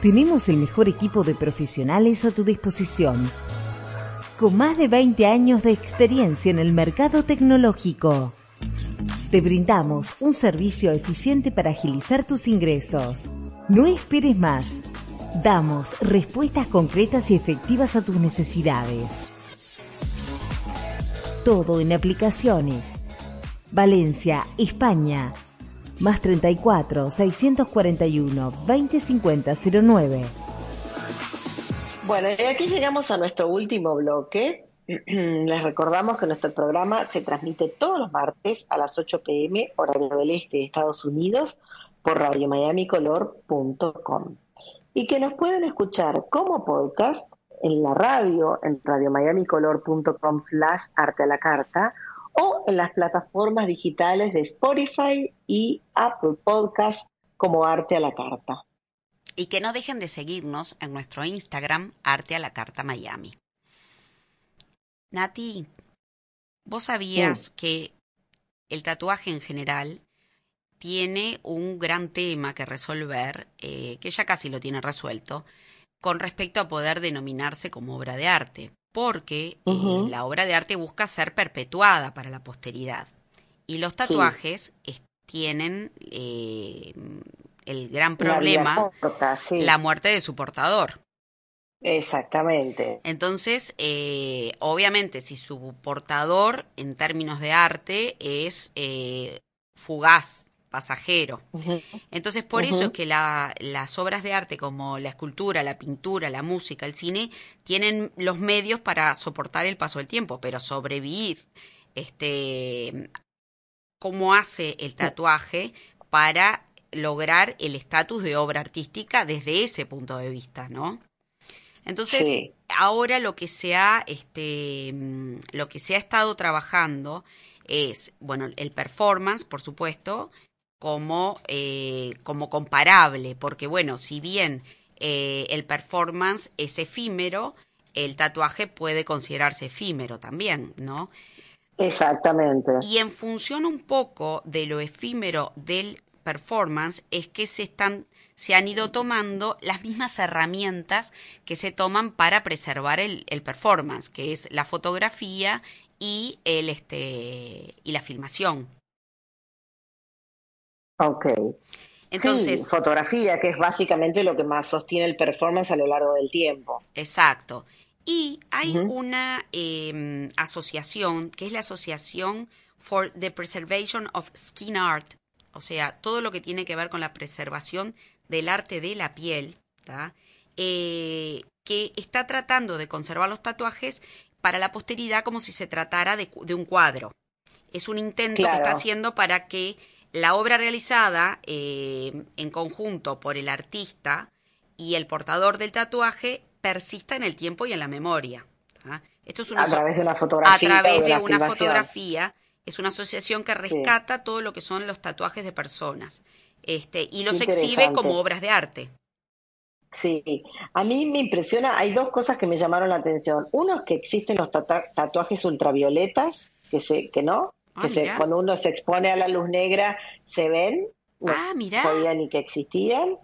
tenemos el mejor equipo de profesionales a tu disposición, con más de 20 años de experiencia en el mercado tecnológico. Te brindamos un servicio eficiente para agilizar tus ingresos. No esperes más. Damos respuestas concretas y efectivas a tus necesidades. Todo en aplicaciones. Valencia, España. Más 34 641 2050 09. Bueno, y aquí llegamos a nuestro último bloque. Les recordamos que nuestro programa se transmite todos los martes a las 8 pm, horario del este de Estados Unidos, por radiomiamicolor.com. Y que nos pueden escuchar como podcast en la radio, en radiomiamicolor.com slash arte a la carta, o en las plataformas digitales de Spotify y Apple Podcast como Arte a la Carta. Y que no dejen de seguirnos en nuestro Instagram, Arte a la Carta Miami. Nati, ¿vos sabías que el tatuaje en general tiene un gran tema que resolver, eh, que ya casi lo tiene resuelto, con respecto a poder denominarse como obra de arte, porque eh, la obra de arte busca ser perpetuada para la posteridad. Y los tatuajes tienen eh, el gran problema, la, muerte de su portador. Exactamente. Entonces, eh, obviamente, si su portador, en términos de arte, es eh, fugaz, pasajero. Entonces, por eso es que las obras de arte como la escultura, la pintura, la música, el cine, tienen los medios para soportar el paso del tiempo, pero sobrevivir, este, cómo hace el tatuaje para lograr el estatus de obra artística desde ese punto de vista, ¿no? Entonces, ahora lo que se ha, este, mm, lo que se ha estado trabajando es, bueno, el performance, por supuesto, como, eh, como comparable, porque bueno, si bien eh, el performance es efímero, el tatuaje puede considerarse efímero también, ¿no? Exactamente. Y en función un poco de lo efímero del performance es que se están se han ido tomando las mismas herramientas que se toman para preservar el, performance, que es la fotografía y el este y la filmación. Ok. Entonces, fotografía, que es básicamente lo que más sostiene el performance a lo largo del tiempo. Exacto. Y hay una em, asociación, que es la Asociación for the Preservation of Skin Art, o sea, todo lo que tiene que ver con la preservación del arte de la piel, eh, que está tratando de conservar los tatuajes para la posteridad como si se tratara de, un cuadro. Es un intento que está haciendo para que la obra realizada eh, en conjunto por el artista y el portador del tatuaje persista en el tiempo y en la memoria. Esto es una a través de una fotografía. A través de, una fotografía es una asociación que rescata todo lo que son los tatuajes de personas este, y los exhibe como obras de arte. Sí, a mí me impresiona, hay dos cosas que me llamaron la atención. Uno es que existen los tatuajes ultravioletas, que, se, que no, ah, que se, cuando uno se expone a la luz negra se ven, no ah, sabía ni que existían,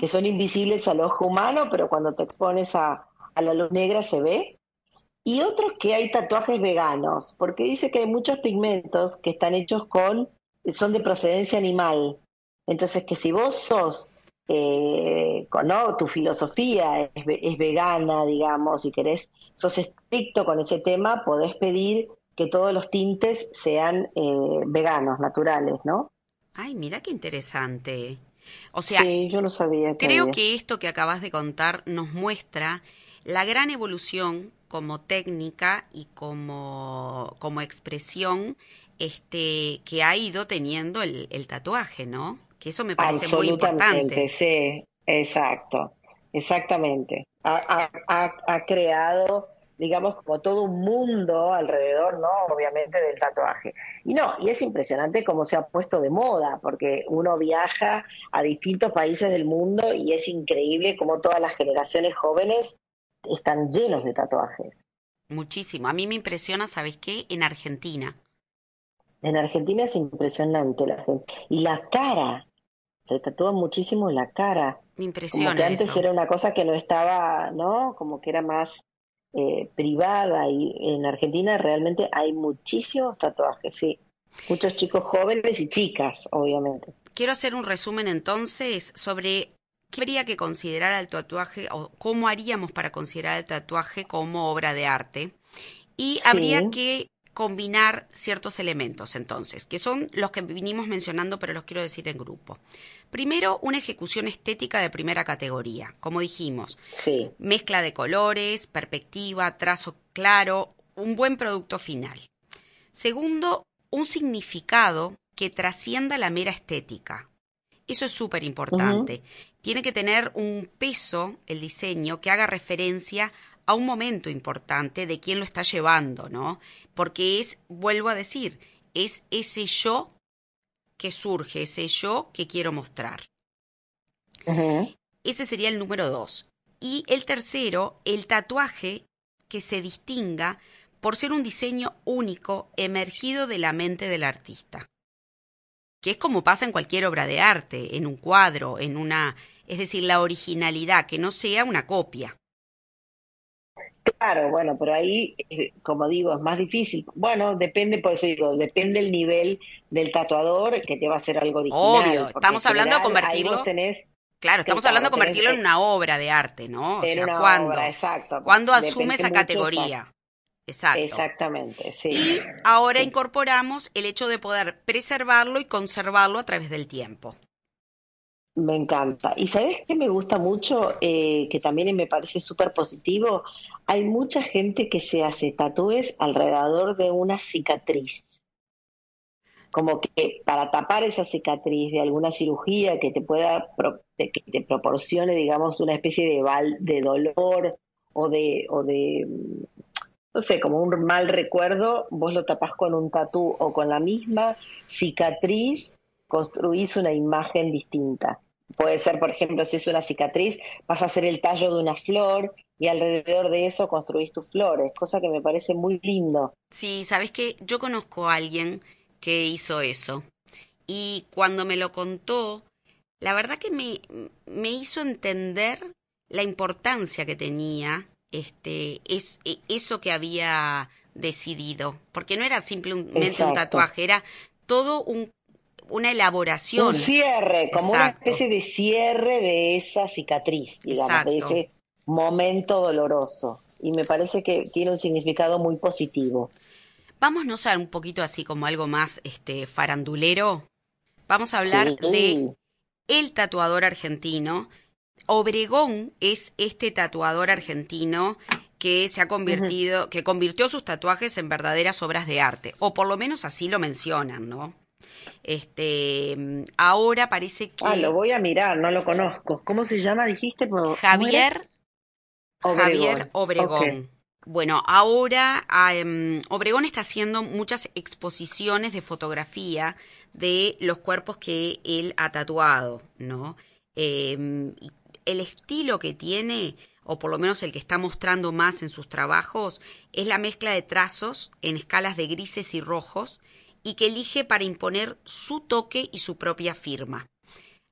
que son invisibles al ojo humano, pero cuando te expones a, a la luz negra se ve y otros que hay tatuajes veganos, porque dice que hay muchos pigmentos que están hechos con, son de procedencia animal. Entonces que si vos sos, eh, ¿no? tu filosofía es, vegana, digamos, y querés, sos estricto con ese tema, podés pedir que todos los tintes sean eh, veganos, naturales, ¿no? Ay, mira qué interesante. O sea, sí, yo no sabía. creo que esto que acabas de contar nos muestra la gran evolución como técnica y como, como expresión este, que ha ido teniendo el, tatuaje, ¿no? Que eso me parece muy importante. Sí, exacto, exactamente. Ha, ha, creado, digamos, como todo un mundo alrededor, ¿no? Obviamente del tatuaje. Y no, y es impresionante cómo se ha puesto de moda, porque uno viaja a distintos países del mundo y es increíble cómo todas las generaciones jóvenes están llenos de tatuajes. Muchísimo. A mí me impresiona, ¿sabes qué? En Argentina. En Argentina es impresionante la gente. Y la cara. Se tatúa muchísimo la cara. Me impresiona. Como que antes era una cosa que no estaba, ¿no? Como que era más eh, privada. Y en Argentina realmente hay muchísimos tatuajes, sí. Muchos chicos jóvenes y chicas, obviamente. Quiero hacer un resumen entonces sobre ¿qué habría que considerar al tatuaje o cómo haríamos para considerar el tatuaje como obra de arte? Y habría que combinar ciertos elementos, entonces, que son los que vinimos mencionando, pero los quiero decir en grupo. Primero, una ejecución estética de primera categoría, como dijimos. Sí. Mezcla de colores, perspectiva, trazo claro, un buen producto final. Segundo, un significado que trascienda la mera estética. Eso es súper importante. Tiene que tener un peso, el diseño, que haga referencia a un momento importante de quién lo está llevando, ¿no? Porque es, vuelvo a decir, es ese yo que surge, ese yo que quiero mostrar. Ese sería el número dos. Y el tercero, el tatuaje que se distinga por ser un diseño único emergido de la mente del artista. Que es como pasa en cualquier obra de arte, en un cuadro, en una... es decir, la originalidad, que no sea una copia. Claro, bueno, pero ahí, eh, como digo, es más difícil. Bueno, depende, por eso digo, depende el nivel del tatuador que te va a hacer algo original. Obvio, estamos hablando de convertirlo. claro, estamos hablando de convertirlo en una obra de arte, ¿no? O sea, ¿cuándo? Obra, exacto. ¿Cuándo asume esa categoría? Exacto. Exactamente, sí. Y ahora incorporamos el hecho de poder preservarlo y conservarlo a través del tiempo. Me encanta. Y sabes que me gusta mucho, eh, que también me parece súper positivo, hay mucha gente que se hace tatúes alrededor de una cicatriz. Como que para tapar esa cicatriz de alguna cirugía que te pueda, que te proporcione, digamos, una especie de, de dolor o de, o de, no sé, como un mal recuerdo, vos lo tapás con un tatú o con la misma cicatriz construís una imagen distinta. Puede ser, por ejemplo, si es una cicatriz, vas a hacer el tallo de una flor y alrededor de eso construís tus flores, cosa que me parece muy lindo. Sí, sabes que yo conozco a alguien que hizo eso. Y cuando me lo contó, la verdad que me, me hizo entender la importancia que tenía este es e, eso que había decidido, porque no era simplemente un tatuaje, era todo un una elaboración. Un cierre, como una especie de cierre de esa cicatriz, digamos, de ese momento doloroso. Y me parece que tiene un significado muy positivo. Vamos a un poquito así como algo más este farandulero. Vamos a hablar de el tatuador argentino. Obregón es este tatuador argentino que se ha convertido, que convirtió sus tatuajes en verdaderas obras de arte, o por lo menos así lo mencionan, ¿no? Este, ahora parece que. Ah, lo voy a mirar, no lo conozco. ¿Cómo se llama, dijiste? Javier. Obregón. Javier Obregón. Bueno, ahora em, Obregón está haciendo muchas exposiciones de fotografía de los cuerpos que él ha tatuado, ¿no? Em, el estilo que tiene, o por lo menos el que está mostrando más en sus trabajos, es la mezcla de trazos en escalas de grises y rojos y que elige para imponer su toque y su propia firma.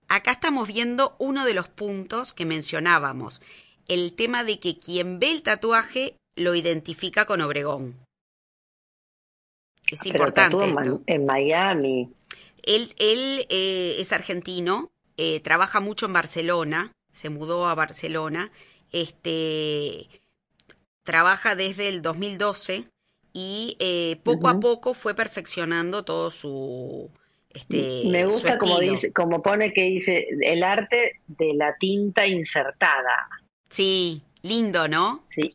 Acá estamos viendo uno de los puntos que mencionábamos, el tema de que quien ve el tatuaje lo identifica con Obregón. Es importante. En Miami. Él, él eh, es argentino, eh, trabaja mucho en Barcelona, se mudó a Barcelona, este, trabaja desde el 2012 y eh, poco a poco fue perfeccionando todo su este me gusta como dice como pone que dice el arte de la tinta insertada. Sí lindo no sí.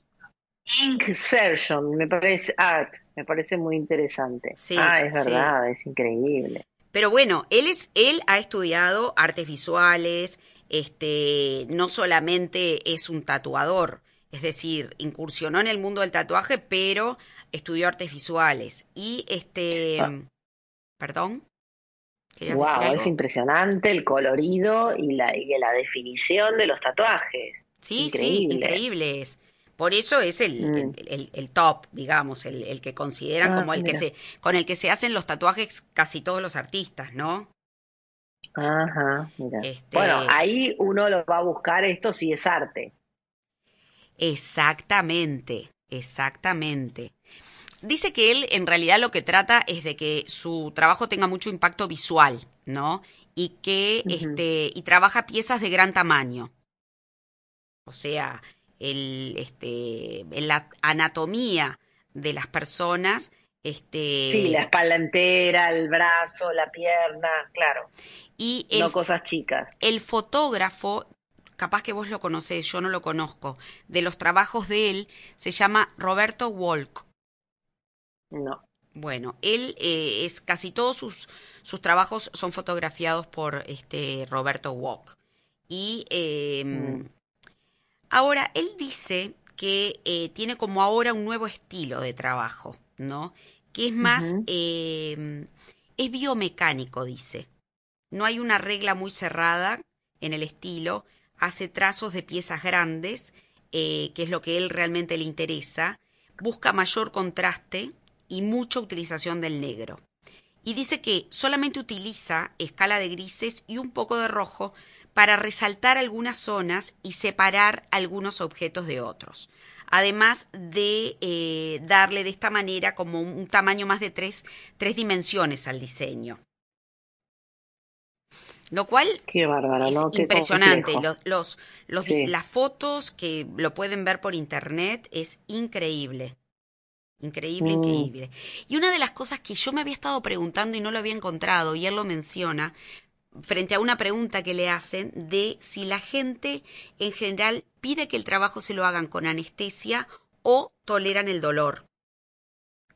Insertion me parece art me parece muy interesante. Sí, ah es verdad es increíble. Pero bueno él es él ha estudiado artes visuales este no solamente es un tatuador es decir, incursionó en el mundo del tatuaje, pero estudió artes visuales. Y este. Ah. ¿Perdón? Wow, es impresionante el colorido y la, y la definición de los tatuajes. Sí, sí, increíbles. Por eso es el, mm. el, top, digamos, el, el que consideran ah, como el que se, con el que se hacen los tatuajes casi todos los artistas, ¿no? Ajá, mira. Este bueno, ahí uno lo va a buscar, esto sí es arte. Exactamente, exactamente. Dice que él en realidad lo que trata es de que su trabajo tenga mucho impacto visual, ¿no? y que este y trabaja piezas de gran tamaño. O sea, el este la anatomía de las personas este Sí, la espalda entera, el brazo, la pierna, claro. Y no cosas chicas. El fotógrafo capaz que vos lo conocés, yo no lo conozco, de los trabajos de él, se llama Roberto Walk. No. Bueno, él eh, es casi todos sus, sus trabajos son fotografiados por este Roberto Walk. Y em, mm. ahora él dice que eh, tiene como ahora un nuevo estilo de trabajo, ¿no? Que es más, em, es biomecánico, dice. No hay una regla muy cerrada en el estilo, hace trazos de piezas grandes, eh, que es lo que él realmente le interesa, busca mayor contraste y mucha utilización del negro. Y dice que solamente utiliza escala de grises y un poco de rojo para resaltar algunas zonas y separar algunos objetos de otros. Además de eh, darle de esta manera como un tamaño más de tres, tres dimensiones al diseño. Lo cual es impresionante. Los, los, Las fotos que lo pueden ver por internet es increíble. Increíble, mm. increíble. Y una de las cosas que yo me había estado preguntando y no lo había encontrado, y él lo menciona, frente a una pregunta que le hacen de si la gente en general pide que el trabajo se lo hagan con anestesia o toleran el dolor.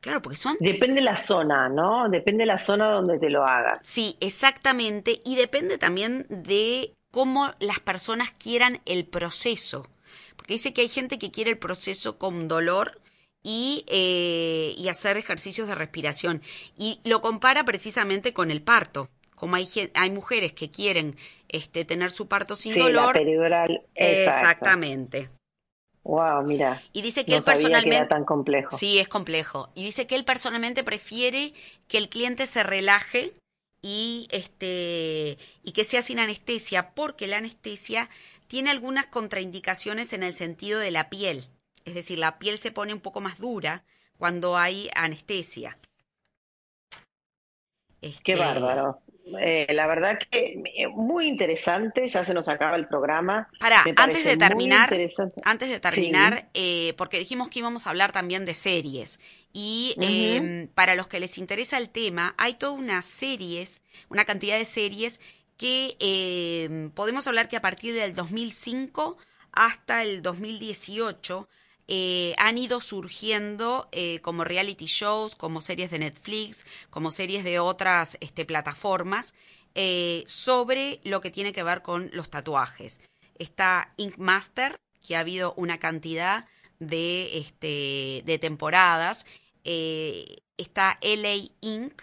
Claro, porque son... Depende la zona, ¿no? Depende la zona donde te lo hagas. Sí, exactamente. Y depende también de cómo las personas quieran el proceso. Porque dice que hay gente que quiere el proceso con dolor y, eh, y hacer ejercicios de respiración. Y lo compara precisamente con el parto. Como hay, hay mujeres que quieren este, tener su parto sin dolor. La peridural. Exactamente. Wow, mira. Y dice que él personalmente. tan complejo. Sí, es complejo. Y dice que él personalmente prefiere que el cliente se relaje y este y que sea sin anestesia, porque la anestesia tiene algunas contraindicaciones en el sentido de la piel. Es decir, la piel se pone un poco más dura cuando hay anestesia. Qué este, bárbaro. Eh, la verdad que eh, muy interesante, ya se nos acaba el programa. Para, antes de terminar, antes de terminar, eh, porque dijimos que íbamos a hablar también de series. Y em, para los que les interesa el tema, hay toda una series, una cantidad de series que em, podemos hablar que a partir del 2005 hasta el 2018 eh, han ido surgiendo eh, como reality shows, como series de Netflix, como series de otras este, plataformas, eh, sobre lo que tiene que ver con los tatuajes. Está Ink Master, que ha habido una cantidad de, este, de temporadas. está LA Ink,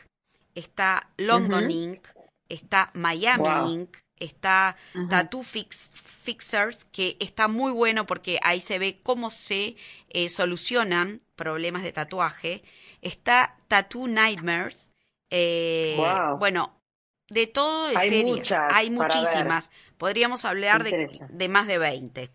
está London Ink, está Miami Ink, está Tattoo Fixers, que está muy bueno porque ahí se ve cómo se eh, solucionan problemas de tatuaje. Está Tattoo Nightmares. Eh, bueno, de todo de hay hay muchísimas. Podríamos hablar de, más de 20.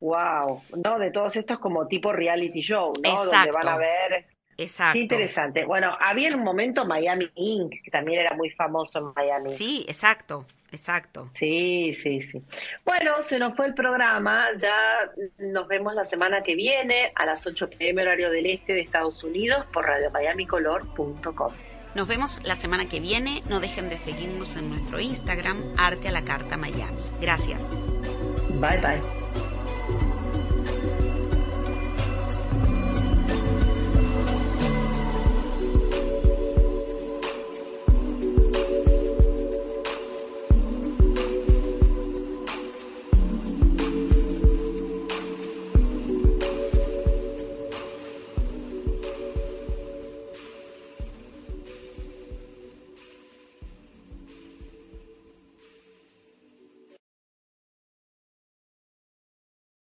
Wow, no, de todos estos como tipo reality show, ¿no? Donde van a ver Exacto. Qué interesante. Bueno, había un momento Miami Inc., que también era muy famoso en Miami. Sí, exacto, exacto. Sí, sí, sí. Bueno, se nos fue el programa. Ya nos vemos la semana que viene a las 8 pm horario del este de Estados Unidos por radiomiamicolor.com. Nos vemos la semana que viene. No dejen de seguirnos en nuestro Instagram, Arte a la Carta Miami. Gracias. Bye, bye.